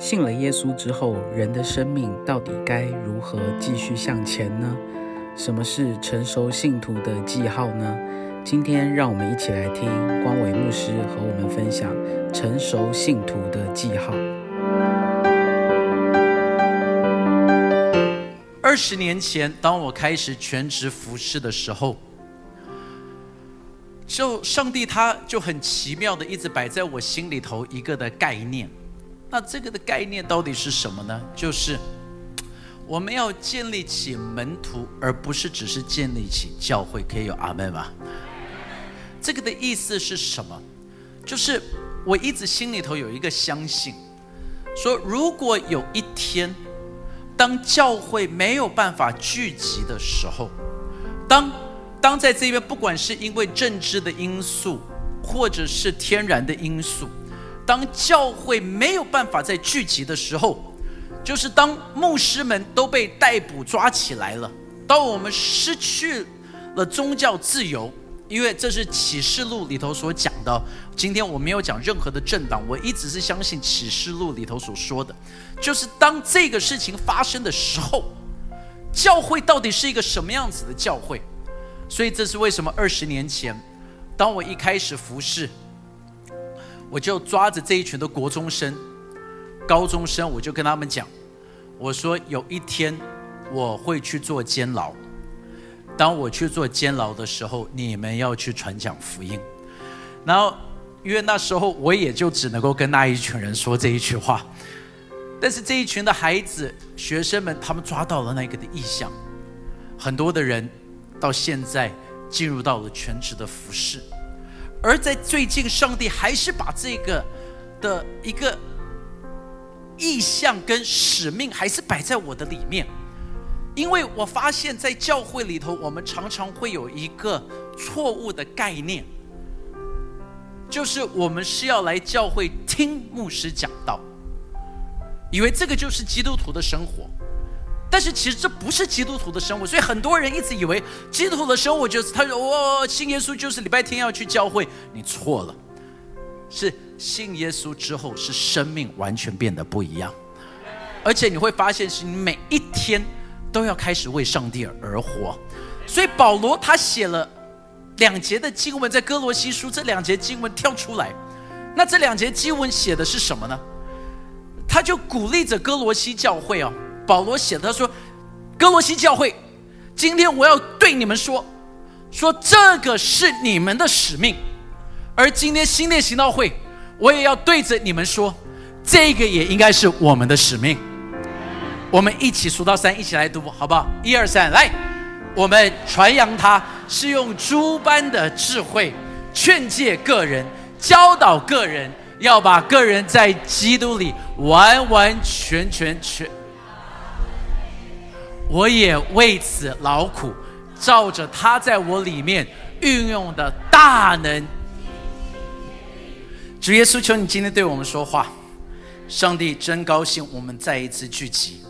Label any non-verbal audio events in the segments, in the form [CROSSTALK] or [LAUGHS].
信了耶稣之后，人的生命到底该如何继续向前呢？什么是成熟信徒的记号呢？今天让我们一起来听光伟牧师和我们分享成熟信徒的记号。二十年前，当我开始全职服侍的时候，就上帝他就很奇妙的一直摆在我心里头一个的概念。那这个的概念到底是什么呢？就是我们要建立起门徒，而不是只是建立起教会。可以有阿门吗？这个的意思是什么？就是我一直心里头有一个相信，说如果有一天，当教会没有办法聚集的时候，当当在这边，不管是因为政治的因素，或者是天然的因素。当教会没有办法再聚集的时候，就是当牧师们都被逮捕抓起来了，当我们失去了宗教自由，因为这是启示录里头所讲的。今天我没有讲任何的政党，我一直是相信启示录里头所说的，就是当这个事情发生的时候，教会到底是一个什么样子的教会？所以这是为什么二十年前，当我一开始服侍。我就抓着这一群的国中生、高中生，我就跟他们讲：“我说有一天我会去做监牢，当我去做监牢的时候，你们要去传讲福音。”然后，因为那时候我也就只能够跟那一群人说这一句话，但是这一群的孩子、学生们，他们抓到了那个的意向，很多的人到现在进入到了全职的服饰。而在最近，上帝还是把这个的一个意向跟使命，还是摆在我的里面，因为我发现，在教会里头，我们常常会有一个错误的概念，就是我们是要来教会听牧师讲道，以为这个就是基督徒的生活。但是其实这不是基督徒的生活，所以很多人一直以为基督徒的生活就是他说我信耶稣就是礼拜天要去教会，你错了，是信耶稣之后是生命完全变得不一样，而且你会发现是你每一天都要开始为上帝而活，所以保罗他写了两节的经文在哥罗西书这两节经文跳出来，那这两节经文写的是什么呢？他就鼓励着哥罗西教会哦。保罗写的，他说：“哥罗西教会，今天我要对你们说，说这个是你们的使命。而今天新店行道会，我也要对着你们说，这个也应该是我们的使命。我们一起数到三，一起来读，好不好？一二三，来！我们传扬他是用诸般的智慧劝诫个人，教导个人，要把个人在基督里完完全全全。”我也为此劳苦，照着他在我里面运用的大能。主耶稣，求你今天对我们说话。上帝真高兴我们再一次聚集，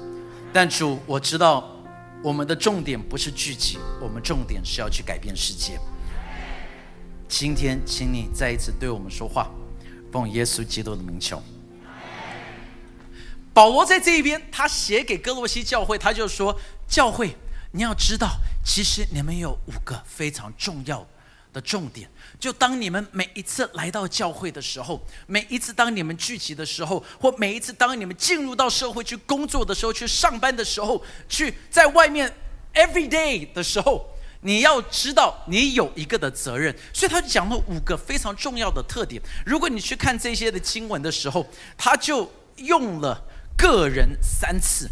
但主，我知道我们的重点不是聚集，我们重点是要去改变世界。今天，请你再一次对我们说话，奉耶稣基督的名求。保罗在这一边，他写给哥罗西教会，他就说：“教会，你要知道，其实你们有五个非常重要的重点。就当你们每一次来到教会的时候，每一次当你们聚集的时候，或每一次当你们进入到社会去工作的时候，去上班的时候，去在外面 every day 的时候，你要知道你有一个的责任。所以他就讲了五个非常重要的特点。如果你去看这些的经文的时候，他就用了。”个人三次，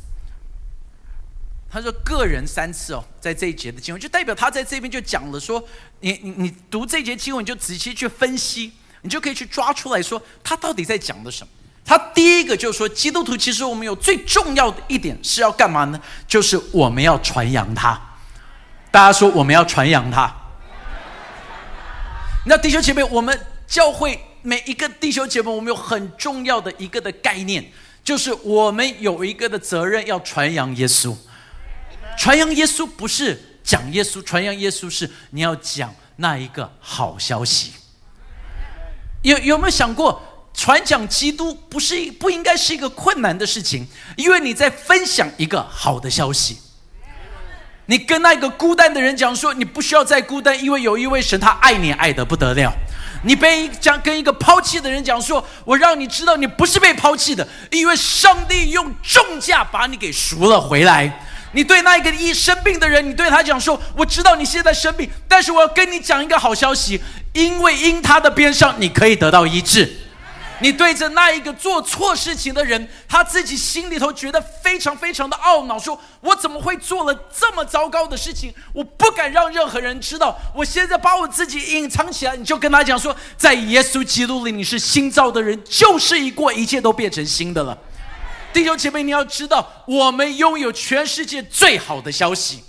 他说个人三次哦，在这一节的经文就代表他在这边就讲了说，你你你读这节经文你就仔细去分析，你就可以去抓出来说他到底在讲的什么。他第一个就是说，基督徒其实我们有最重要的一点是要干嘛呢？就是我们要传扬他。大家说我们要传扬他。那弟兄姐妹，我们教会每一个弟兄姐妹，我们有很重要的一个的概念。就是我们有一个的责任，要传扬耶稣。传扬耶稣不是讲耶稣，传扬耶稣是你要讲那一个好消息。有有没有想过，传讲基督不是不应该是一个困难的事情，因为你在分享一个好的消息。你跟那个孤单的人讲说，你不需要再孤单，因为有一位神，他爱你爱得不得了。你被讲跟一个抛弃的人讲说，我让你知道你不是被抛弃的，因为上帝用重价把你给赎了回来。你对那一个一生病的人，你对他讲说，我知道你现在生病，但是我要跟你讲一个好消息，因为因他的边上，你可以得到医治。你对着那一个做错事情的人，他自己心里头觉得非常非常的懊恼，说：“我怎么会做了这么糟糕的事情？我不敢让任何人知道，我现在把我自己隐藏起来。”你就跟他讲说：“在耶稣基督里，你是新造的人，旧事一过，一切都变成新的了。”弟兄姐妹，你要知道，我们拥有全世界最好的消息。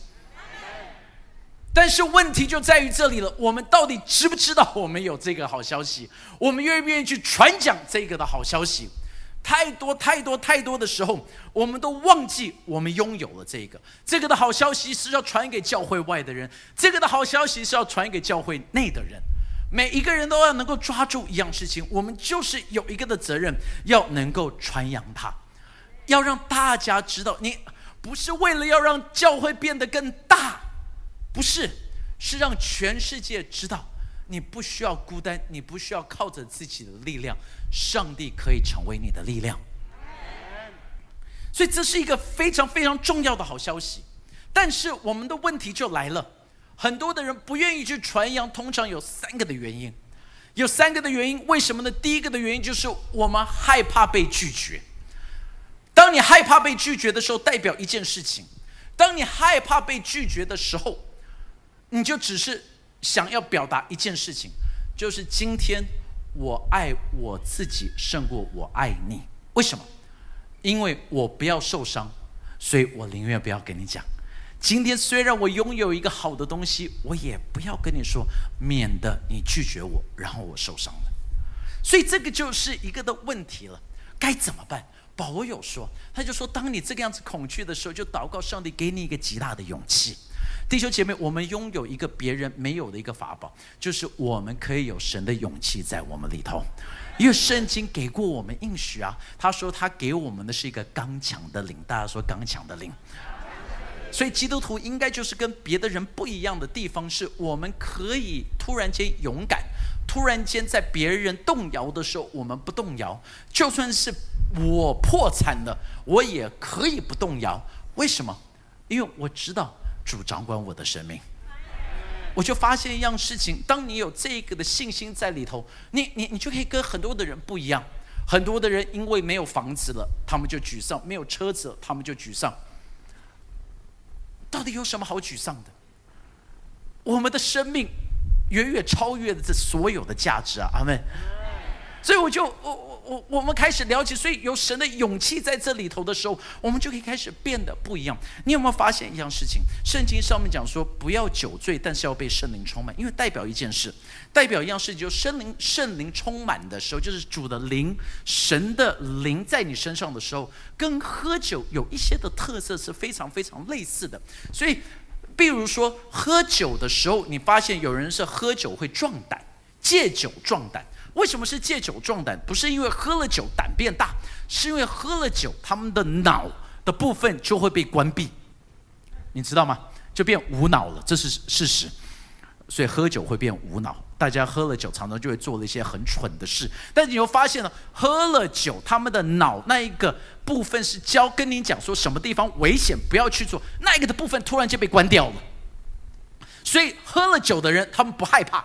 但是问题就在于这里了，我们到底知不知道我们有这个好消息？我们愿不愿意去传讲这个的好消息？太多太多太多的时候，我们都忘记我们拥有了这个。这个的好消息是要传给教会外的人，这个的好消息是要传给教会内的人。每一个人都要能够抓住一样事情，我们就是有一个的责任，要能够传扬它，要让大家知道，你不是为了要让教会变得更大。不是，是让全世界知道，你不需要孤单，你不需要靠着自己的力量，上帝可以成为你的力量。所以这是一个非常非常重要的好消息。但是我们的问题就来了，很多的人不愿意去传扬，通常有三个的原因，有三个的原因，为什么呢？第一个的原因就是我们害怕被拒绝。当你害怕被拒绝的时候，代表一件事情，当你害怕被拒绝的时候。你就只是想要表达一件事情，就是今天我爱我自己胜过我爱你。为什么？因为我不要受伤，所以我宁愿不要跟你讲。今天虽然我拥有一个好的东西，我也不要跟你说，免得你拒绝我，然后我受伤了。所以这个就是一个的问题了，该怎么办？保罗有说，他就说，当你这个样子恐惧的时候，就祷告上帝给你一个极大的勇气。弟兄姐妹，我们拥有一个别人没有的一个法宝，就是我们可以有神的勇气在我们里头。因为圣经给过我们应许啊，他说他给我们的是一个刚强的灵。大家说刚强的灵。所以基督徒应该就是跟别的人不一样的地方，是我们可以突然间勇敢，突然间在别人动摇的时候，我们不动摇。就算是我破产了，我也可以不动摇。为什么？因为我知道。主掌管我的生命，我就发现一样事情：当你有这个的信心在里头，你你你就可以跟很多的人不一样。很多的人因为没有房子了，他们就沮丧；没有车子，他们就沮丧。到底有什么好沮丧的？我们的生命远远超越了这所有的价值啊！阿门。所以我就我。我我我们开始了解，所以有神的勇气在这里头的时候，我们就可以开始变得不一样。你有没有发现一样事情？圣经上面讲说，不要酒醉，但是要被圣灵充满，因为代表一件事，代表一样事情，就圣灵圣灵充满的时候，就是主的灵、神的灵在你身上的时候，跟喝酒有一些的特色是非常非常类似的。所以，比如说喝酒的时候，你发现有人是喝酒会壮胆，借酒壮胆。为什么是借酒壮胆？不是因为喝了酒胆变大，是因为喝了酒，他们的脑的部分就会被关闭，你知道吗？就变无脑了，这是事实。所以喝酒会变无脑，大家喝了酒常常就会做了一些很蠢的事。但你又发现了，喝了酒，他们的脑那一个部分是教跟你讲说什么地方危险，不要去做，那一个的部分突然间被关掉了。所以喝了酒的人，他们不害怕。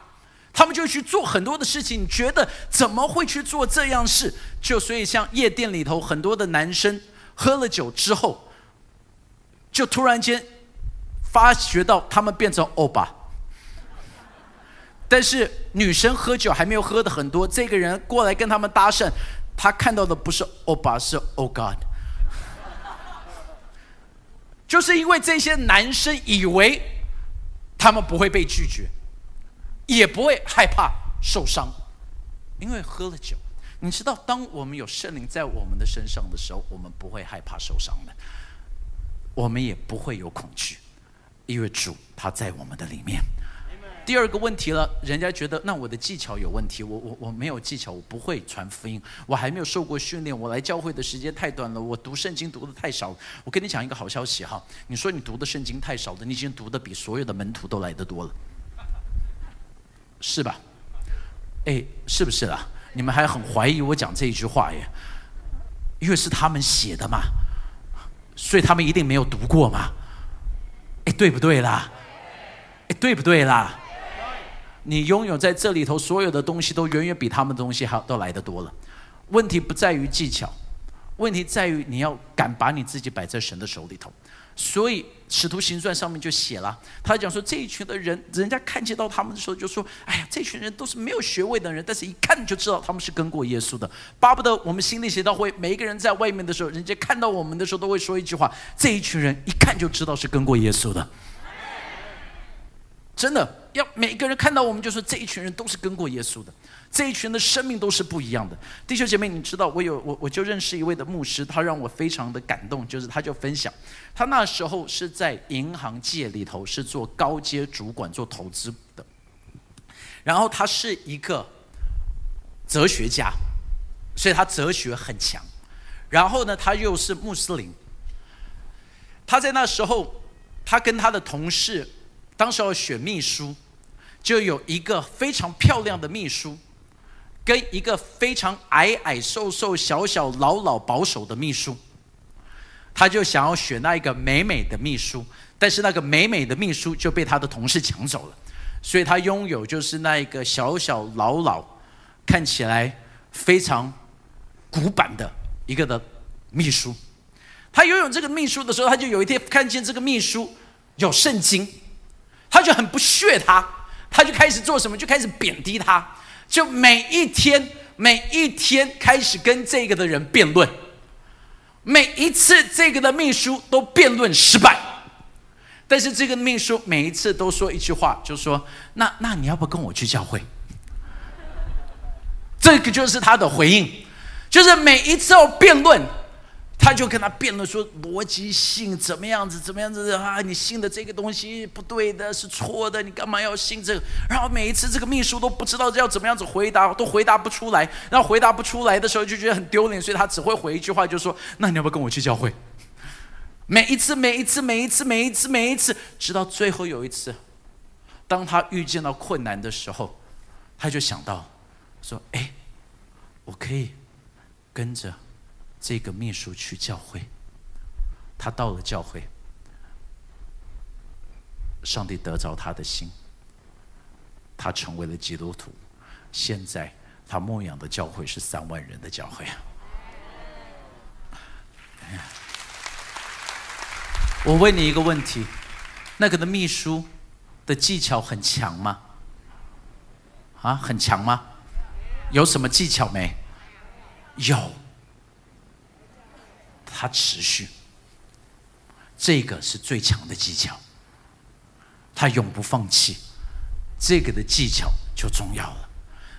他们就去做很多的事情，觉得怎么会去做这样事？就所以像夜店里头很多的男生喝了酒之后，就突然间发觉到他们变成欧巴，但是女生喝酒还没有喝的很多，这个人过来跟他们搭讪，他看到的不是欧巴，是 Oh God，就是因为这些男生以为他们不会被拒绝。也不会害怕受伤，因为喝了酒。你知道，当我们有圣灵在我们的身上的时候，我们不会害怕受伤的，我们也不会有恐惧，因为主他在我们的里面。第二个问题了，人家觉得那我的技巧有问题，我我我没有技巧，我不会传福音，我还没有受过训练，我来教会的时间太短了，我读圣经读的太少。我跟你讲一个好消息哈，你说你读的圣经太少了，你已经读的比所有的门徒都来得多了，是吧？哎，是不是啦？你们还很怀疑我讲这一句话耶？因为是他们写的嘛，所以他们一定没有读过嘛？哎，对不对啦？哎，对不对啦？你拥有在这里头所有的东西，都远远比他们的东西还都来得多了。问题不在于技巧，问题在于你要敢把你自己摆在神的手里头。所以使徒行传上面就写了，他讲说这一群的人，人家看见到他们的时候，就说：“哎呀，这群人都是没有学位的人，但是一看就知道他们是跟过耶稣的。”巴不得我们心里协道会，每一个人在外面的时候，人家看到我们的时候，都会说一句话：“这一群人一看就知道是跟过耶稣的。”真的要每个人看到我们就说这一群人都是跟过耶稣的，这一群的生命都是不一样的。弟兄姐妹，你知道我有我我就认识一位的牧师，他让我非常的感动，就是他就分享，他那时候是在银行界里头是做高阶主管做投资的，然后他是一个哲学家，所以他哲学很强，然后呢他又是穆斯林，他在那时候他跟他的同事。当时要选秘书，就有一个非常漂亮的秘书，跟一个非常矮矮瘦瘦、小小老老保守的秘书。他就想要选那一个美美的秘书，但是那个美美的秘书就被他的同事抢走了，所以他拥有就是那一个小小老老、看起来非常古板的一个的秘书。他拥有这个秘书的时候，他就有一天看见这个秘书有圣经。他就很不屑他，他就开始做什么？就开始贬低他，就每一天每一天开始跟这个的人辩论，每一次这个的秘书都辩论失败，但是这个秘书每一次都说一句话，就说：“那那你要不跟我去教会？”这个就是他的回应，就是每一次要辩论。他就跟他辩论说逻辑性怎么样子，怎么样子啊？你信的这个东西不对的，是错的，你干嘛要信这个？然后每一次这个秘书都不知道要怎么样子回答，都回答不出来。然后回答不出来的时候就觉得很丢脸，所以他只会回一句话，就说：“那你要不要跟我去教会？”每一次，每一次，每一次，每一次，每一次，直到最后有一次，当他遇见到困难的时候，他就想到说：“哎，我可以跟着。”这个秘书去教会，他到了教会，上帝得着他的心，他成为了基督徒。现在他牧养的教会是三万人的教会！[LAUGHS] 我问你一个问题：那个的秘书的技巧很强吗？啊，很强吗？有什么技巧没？有。他持续，这个是最强的技巧。他永不放弃，这个的技巧就重要了。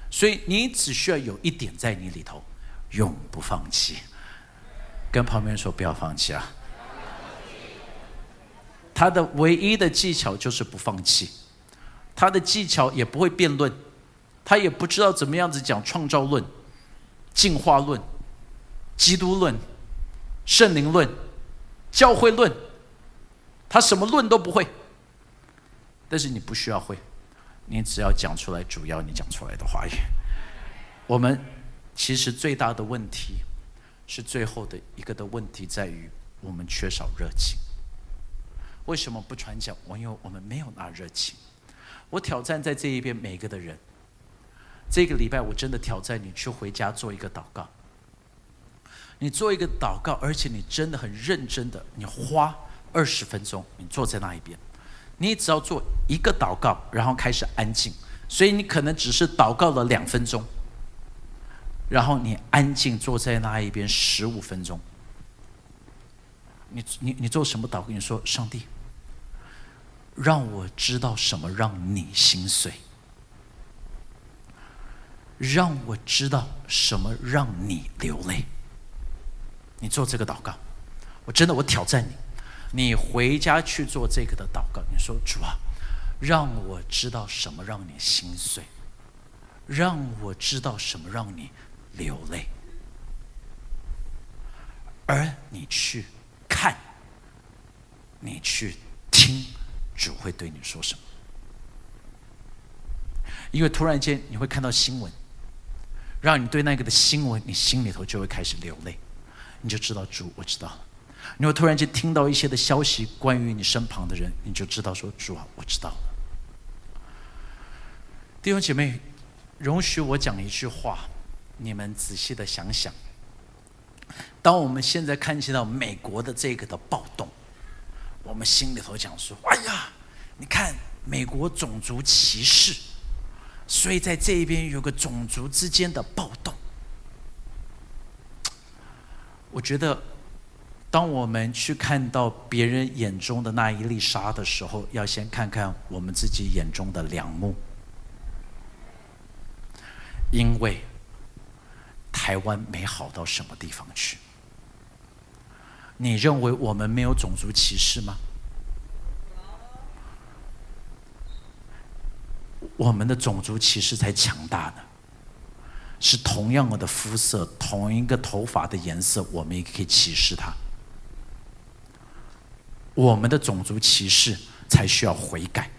所以你只需要有一点在你里头，永不放弃。跟旁边说不要放弃啊！他的唯一的技巧就是不放弃，他的技巧也不会辩论，他也不知道怎么样子讲创造论、进化论、基督论。圣灵论、教会论，他什么论都不会。但是你不需要会，你只要讲出来主要你讲出来的话语。我们其实最大的问题是最后的一个的问题在于我们缺少热情。为什么不传讲？我因为我们没有那热情。我挑战在这一边每一个的人，这个礼拜我真的挑战你去回家做一个祷告。你做一个祷告，而且你真的很认真的，你花二十分钟，你坐在那一边，你只要做一个祷告，然后开始安静。所以你可能只是祷告了两分钟，然后你安静坐在那一边十五分钟。你你你做什么祷告？你说上帝，让我知道什么让你心碎，让我知道什么让你流泪。你做这个祷告，我真的我挑战你，你回家去做这个的祷告。你说主啊，让我知道什么让你心碎，让我知道什么让你流泪，而你去看，你去听，主会对你说什么？因为突然间你会看到新闻，让你对那个的新闻，你心里头就会开始流泪，你就知道主，我知道了。你会突然间听到一些的消息，关于你身旁的人，你就知道说主啊，我知道了。弟兄姐妹，容许我讲一句话，你们仔细的想想。当我们现在看见到美国的这个的暴动，我们心里头讲说：哎呀，你看美国种族歧视，所以在这一边有个种族之间的暴动。我觉得。当我们去看到别人眼中的那一粒沙的时候，要先看看我们自己眼中的梁木，因为台湾没好到什么地方去。你认为我们没有种族歧视吗？我们的种族歧视才强大呢。是同样的肤色，同一个头发的颜色，我们也可以歧视他。我们的种族歧视才需要悔改。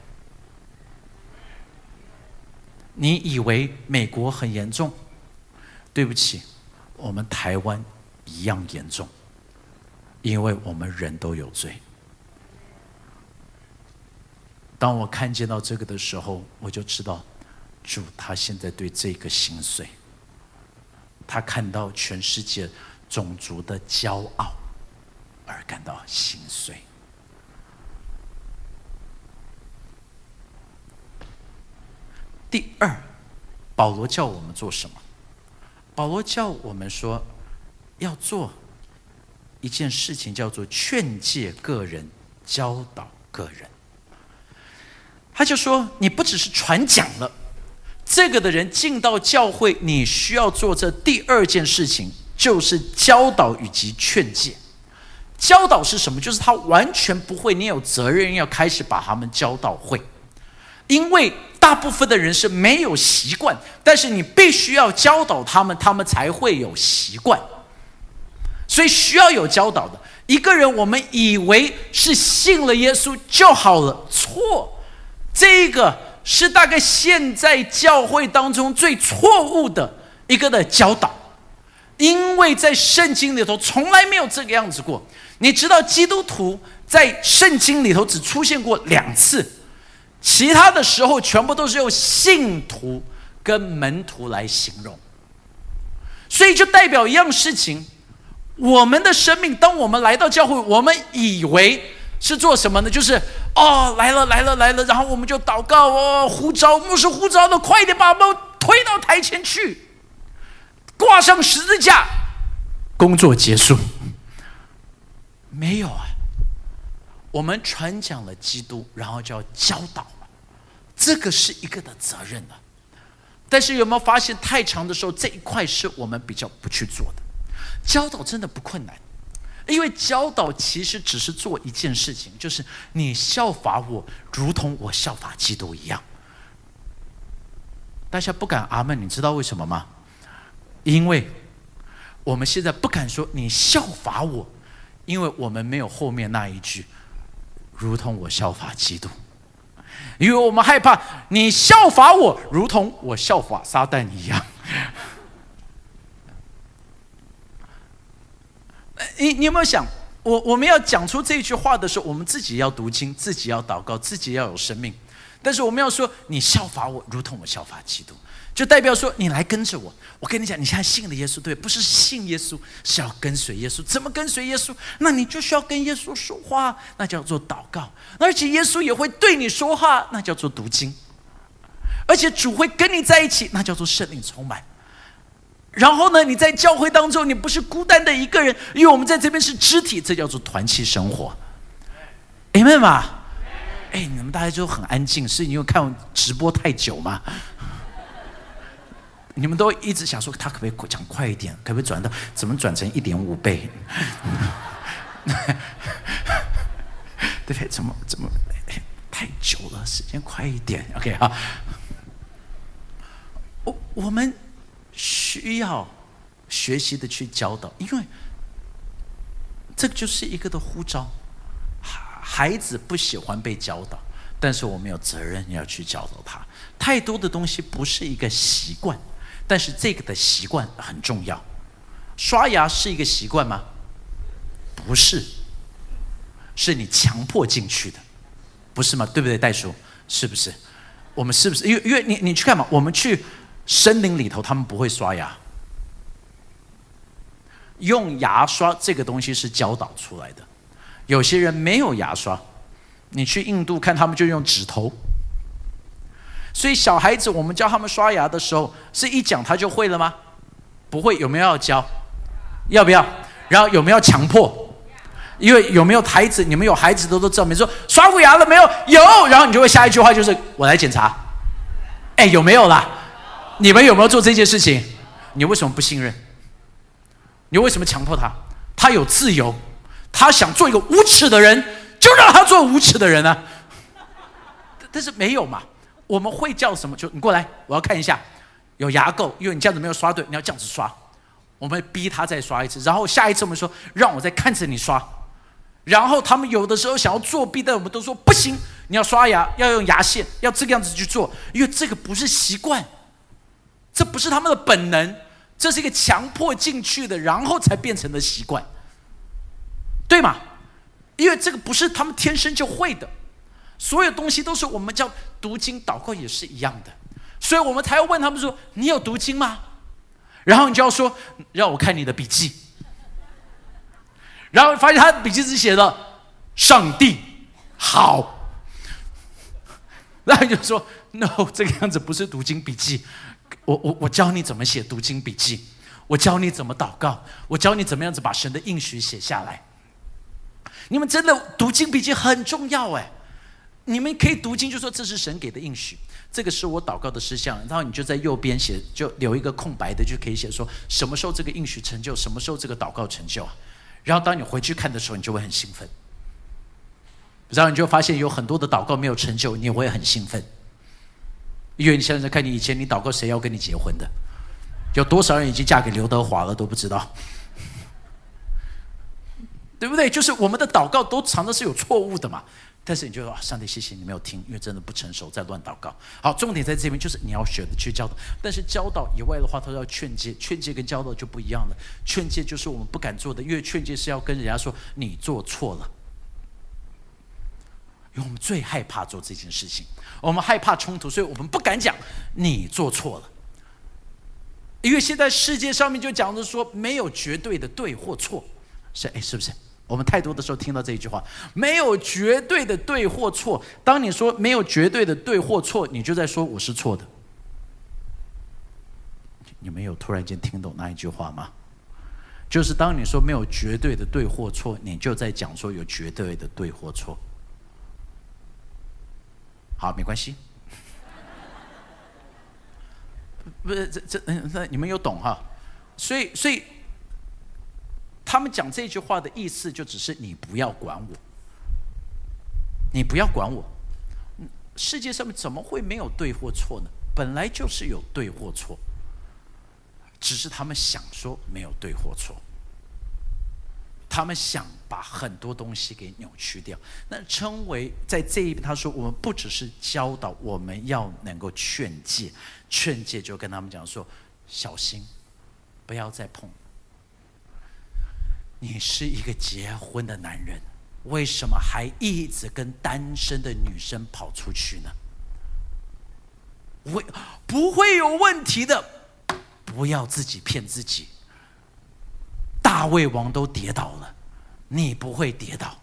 你以为美国很严重？对不起，我们台湾一样严重，因为我们人都有罪。当我看见到这个的时候，我就知道，主他现在对这个心碎。他看到全世界种族的骄傲，而感到心碎。第二，保罗叫我们做什么？保罗叫我们说，要做一件事情，叫做劝诫个人、教导个人。他就说，你不只是传讲了，这个的人进到教会，你需要做这第二件事情，就是教导以及劝诫。教导是什么？就是他完全不会，你有责任要开始把他们教导会，因为。大部分的人是没有习惯，但是你必须要教导他们，他们才会有习惯。所以需要有教导的一个人，我们以为是信了耶稣就好了，错。这个是大概现在教会当中最错误的一个的教导，因为在圣经里头从来没有这个样子过。你知道，基督徒在圣经里头只出现过两次。其他的时候，全部都是用信徒跟门徒来形容，所以就代表一样事情：我们的生命，当我们来到教会，我们以为是做什么呢？就是哦，来了来了来了，然后我们就祷告哦，呼召牧师呼召的，快点把我们推到台前去，挂上十字架，工作结束。没有啊，我们传讲了基督，然后就要教导。这个是一个的责任了，但是有没有发现太长的时候，这一块是我们比较不去做的。教导真的不困难，因为教导其实只是做一件事情，就是你效法我，如同我效法基督一样。大家不敢阿门，你知道为什么吗？因为我们现在不敢说你效法我，因为我们没有后面那一句，如同我效法基督。因为我们害怕你效法我，如同我效法撒旦一样。你你有没有想，我我们要讲出这句话的时候，我们自己要读经，自己要祷告，自己要有生命。但是我们要说，你效法我，如同我效法基督。就代表说，你来跟着我。我跟你讲，你现在信了耶稣，对，不是信耶稣，是要跟随耶稣。怎么跟随耶稣？那你就需要跟耶稣说话，那叫做祷告。而且耶稣也会对你说话，那叫做读经。而且主会跟你在一起，那叫做圣灵充满。然后呢，你在教会当中，你不是孤单的一个人，因为我们在这边是肢体，这叫做团契生活。Amen 吗？哎，你们大家就很安静，是因为看我直播太久吗？你们都一直想说他可不可以讲快一点，可不可以转到怎么转成一点五倍？对 [LAUGHS] 不对？怎么怎么太久了，时间快一点，OK 啊。我我们需要学习的去教导，因为这就是一个的呼召。孩子不喜欢被教导，但是我们有责任要去教导他。太多的东西不是一个习惯，但是这个的习惯很重要。刷牙是一个习惯吗？不是，是你强迫进去的，不是吗？对不对，袋鼠？是不是？我们是不是？因为因为你你去看嘛，我们去森林里头，他们不会刷牙，用牙刷这个东西是教导出来的。有些人没有牙刷，你去印度看，他们就用指头。所以小孩子，我们教他们刷牙的时候，是一讲他就会了吗？不会，有没有要教？要不要？然后有没有强迫？因为有没有孩子？你们有孩子的都知道，没说刷过牙了没有？有，然后你就会下一句话就是我来检查。哎，有没有啦？你们有没有做这件事情？你为什么不信任？你为什么强迫他？他有自由，他想做一个无耻的人，就让他做无耻的人啊！但是没有嘛？我们会叫什么？就你过来，我要看一下有牙垢，因为你这样子没有刷对，你要这样子刷。我们逼他再刷一次，然后下一次我们说让我再看着你刷。然后他们有的时候想要作弊，但我们都说不行，你要刷牙，要用牙线，要这个样子去做，因为这个不是习惯，这不是他们的本能，这是一个强迫进去的，然后才变成的习惯，对吗？因为这个不是他们天生就会的，所有东西都是我们叫读经祷告也是一样的，所以我们才要问他们说：“你有读经吗？”然后你就要说：“让我看你的笔记。”然后发现他的笔记是写的“上帝好”，那你就说 “no”，这个样子不是读经笔记。我我我教你怎么写读经笔记，我教你怎么祷告，我教你怎么样子把神的应许写下来。你们真的读经笔记很重要哎！你们可以读经，就说这是神给的应许，这个是我祷告的事项，然后你就在右边写，就留一个空白的，就可以写说什么时候这个应许成就，什么时候这个祷告成就啊。然后当你回去看的时候，你就会很兴奋。然后你就发现有很多的祷告没有成就，你也会很兴奋。因为你现在看你以前你祷告谁要跟你结婚的，有多少人已经嫁给刘德华了都不知道，[LAUGHS] 对不对？就是我们的祷告都常常是有错误的嘛。但是你就说上帝谢谢你没有听，因为真的不成熟，在乱祷告。好，重点在这边，就是你要学的去教导。但是教导以外的话，他要劝诫，劝诫跟教导就不一样了。劝诫就是我们不敢做的，因为劝诫是要跟人家说你做错了。因为我们最害怕做这件事情，我们害怕冲突，所以我们不敢讲你做错了。因为现在世界上面就讲着说没有绝对的对或错，是哎，是不是？我们太多的时候听到这一句话，没有绝对的对或错。当你说没有绝对的对或错，你就在说我是错的。你没有突然间听懂那一句话吗？就是当你说没有绝对的对或错，你就在讲说有绝对的对或错。好，没关系。不是这这嗯，那你们有懂哈？所以所以。他们讲这句话的意思，就只是你不要管我，你不要管我。世界上面怎么会没有对或错呢？本来就是有对或错，只是他们想说没有对或错，他们想把很多东西给扭曲掉。那称为在这一，他说我们不只是教导，我们要能够劝诫，劝诫就跟他们讲说，小心，不要再碰。你是一个结婚的男人，为什么还一直跟单身的女生跑出去呢？会不会有问题的？不要自己骗自己。大胃王都跌倒了，你不会跌倒。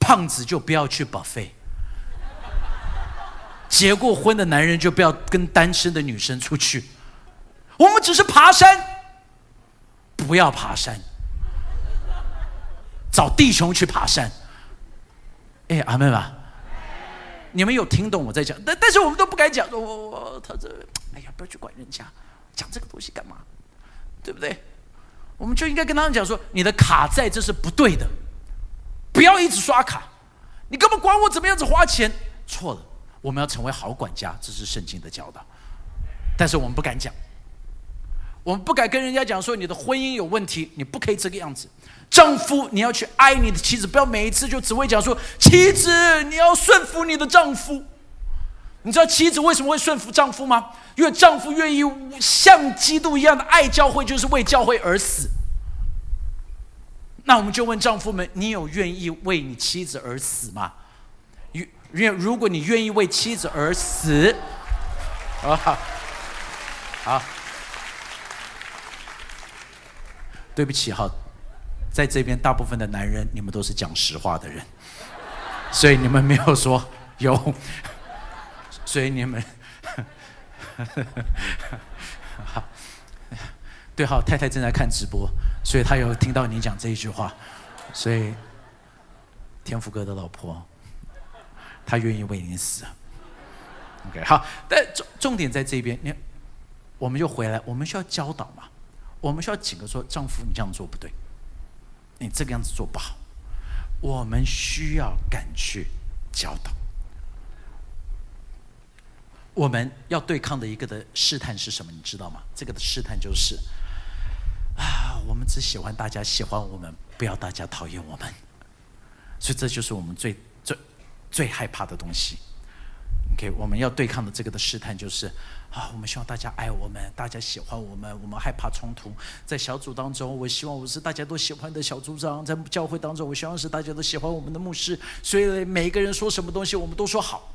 胖子就不要去 buffet。结过婚的男人就不要跟单身的女生出去。我们只是爬山，不要爬山。找弟兄去爬山，哎，阿妹吧，你们有听懂我在讲？但但是我们都不敢讲。我我他这，哎呀，不要去管人家，讲这个东西干嘛？对不对？我们就应该跟他们讲说，你的卡在这是不对的，不要一直刷卡。你根本管我怎么样子花钱？错了，我们要成为好管家，这是圣经的教导。但是我们不敢讲，我们不敢跟人家讲说你的婚姻有问题，你不可以这个样子。丈夫，你要去爱你的妻子，不要每一次就只会讲说妻子你要顺服你的丈夫。你知道妻子为什么会顺服丈夫吗？因为丈夫愿意像基督一样的爱教会，就是为教会而死。那我们就问丈夫们：你有愿意为你妻子而死吗？愿如果你愿意为妻子而死，啊，好，对不起哈，在这边大部分的男人，你们都是讲实话的人，所以你们没有说有，所以你们，[LAUGHS] 对，好，太太正在看直播，所以她有听到你讲这一句话，所以天福哥的老婆。她愿意为你死，OK，好，但重重点在这边，你，我们就回来，我们需要教导嘛，我们需要几个说，丈夫你这样做不对，你这个样子做不好，我们需要敢去教导。我们要对抗的一个的试探是什么？你知道吗？这个的试探就是，啊，我们只喜欢大家喜欢我们，不要大家讨厌我们，所以这就是我们最。最最害怕的东西，OK，我们要对抗的这个的试探就是啊，我们希望大家爱我们，大家喜欢我们，我们害怕冲突。在小组当中，我希望我是大家都喜欢的小组长；在教会当中，我希望是大家都喜欢我们的牧师。所以每一个人说什么东西，我们都说好。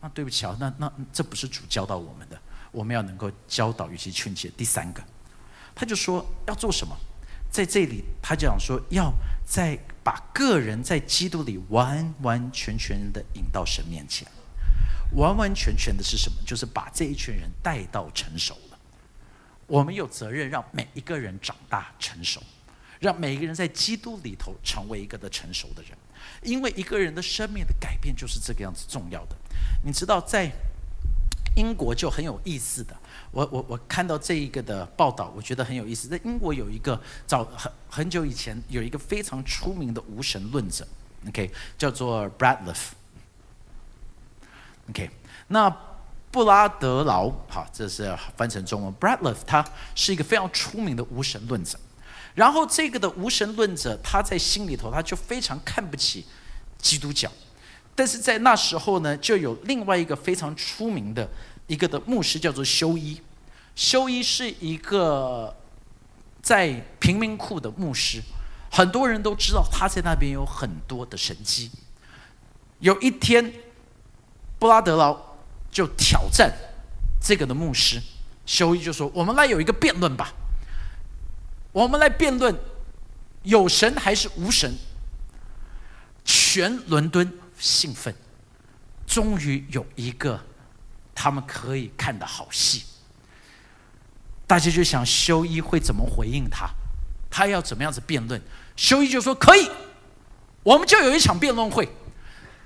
那对不起啊，那那这不是主教导我们的，我们要能够教导与其劝诫。第三个，他就说要做什么。在这里，他就讲说要在把个人在基督里完完全全的引到神面前，完完全全的是什么？就是把这一群人带到成熟了。我们有责任让每一个人长大成熟，让每一个人在基督里头成为一个的成熟的人。因为一个人的生命的改变就是这个样子重要的。你知道，在英国就很有意思的。我我我看到这一个的报道，我觉得很有意思。在英国有一个早很很久以前有一个非常出名的无神论者，OK，叫做 Bradley，OK，那布拉德劳，好，这是翻成中文。Bradley 他是一个非常出名的无神论者，然后这个的无神论者他在心里头他就非常看不起基督教，但是在那时候呢，就有另外一个非常出名的一个的牧师叫做修一。修一是一个在贫民窟的牧师，很多人都知道他在那边有很多的神迹。有一天，布拉德劳就挑战这个的牧师，修一就说：“我们来有一个辩论吧，我们来辩论有神还是无神。”全伦敦兴奋，终于有一个他们可以看的好戏。大家就想修一会怎么回应他，他要怎么样子辩论？修一就说可以，我们就有一场辩论会，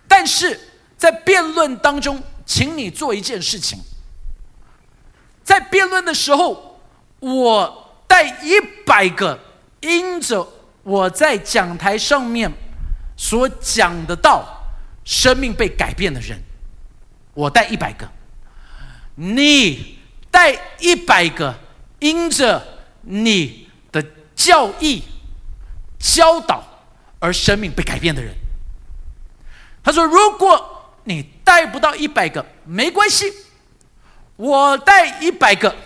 但是在辩论当中，请你做一件事情，在辩论的时候，我带一百个因着我在讲台上面所讲的道，生命被改变的人，我带一百个，你带一百个。因着你的教义教导而生命被改变的人，他说：“如果你带不到一百个，没关系，我带一百个，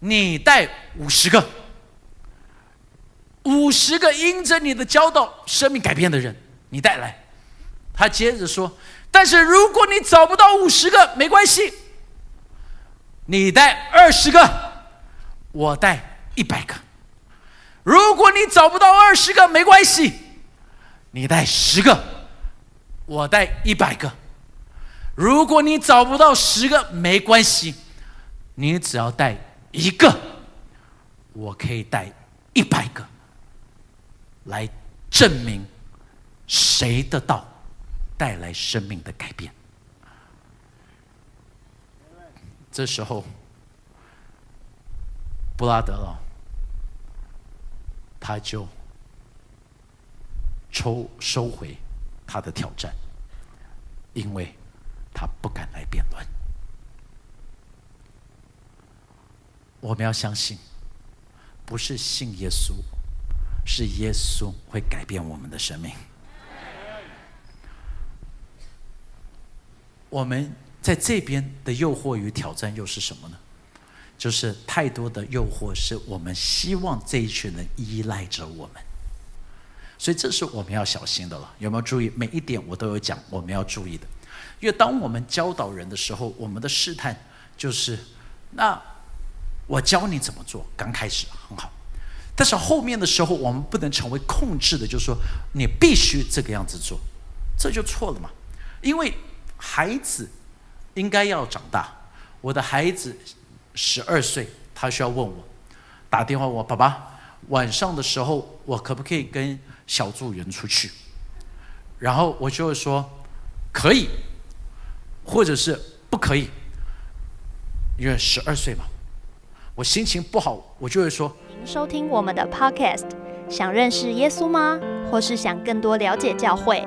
你带五十个，五十个因着你的教导生命改变的人，你带来。”他接着说：“但是如果你找不到五十个，没关系，你带二十个。”我带一百个，如果你找不到二十个，没关系，你带十个，我带一百个。如果你找不到十个，没关系，你只要带一个，我可以带一百个，来证明谁的道带来生命的改变。这时候。布拉德了，他就抽收回他的挑战，因为他不敢来辩论。我们要相信，不是信耶稣，是耶稣会改变我们的生命。我们在这边的诱惑与挑战又是什么呢？就是太多的诱惑，是我们希望这一群人依赖着我们，所以这是我们要小心的了。有没有注意？每一点我都有讲，我们要注意的。因为当我们教导人的时候，我们的试探就是：那我教你怎么做，刚开始很好，但是后面的时候，我们不能成为控制的，就是说你必须这个样子做，这就错了嘛。因为孩子应该要长大，我的孩子。十二岁，他需要问我，打电话我爸爸，晚上的时候我可不可以跟小助员出去？然后我就会说可以，或者是不可以，因为十二岁嘛。我心情不好，我就会说。您收听我们的 Podcast，想认识耶稣吗？或是想更多了解教会？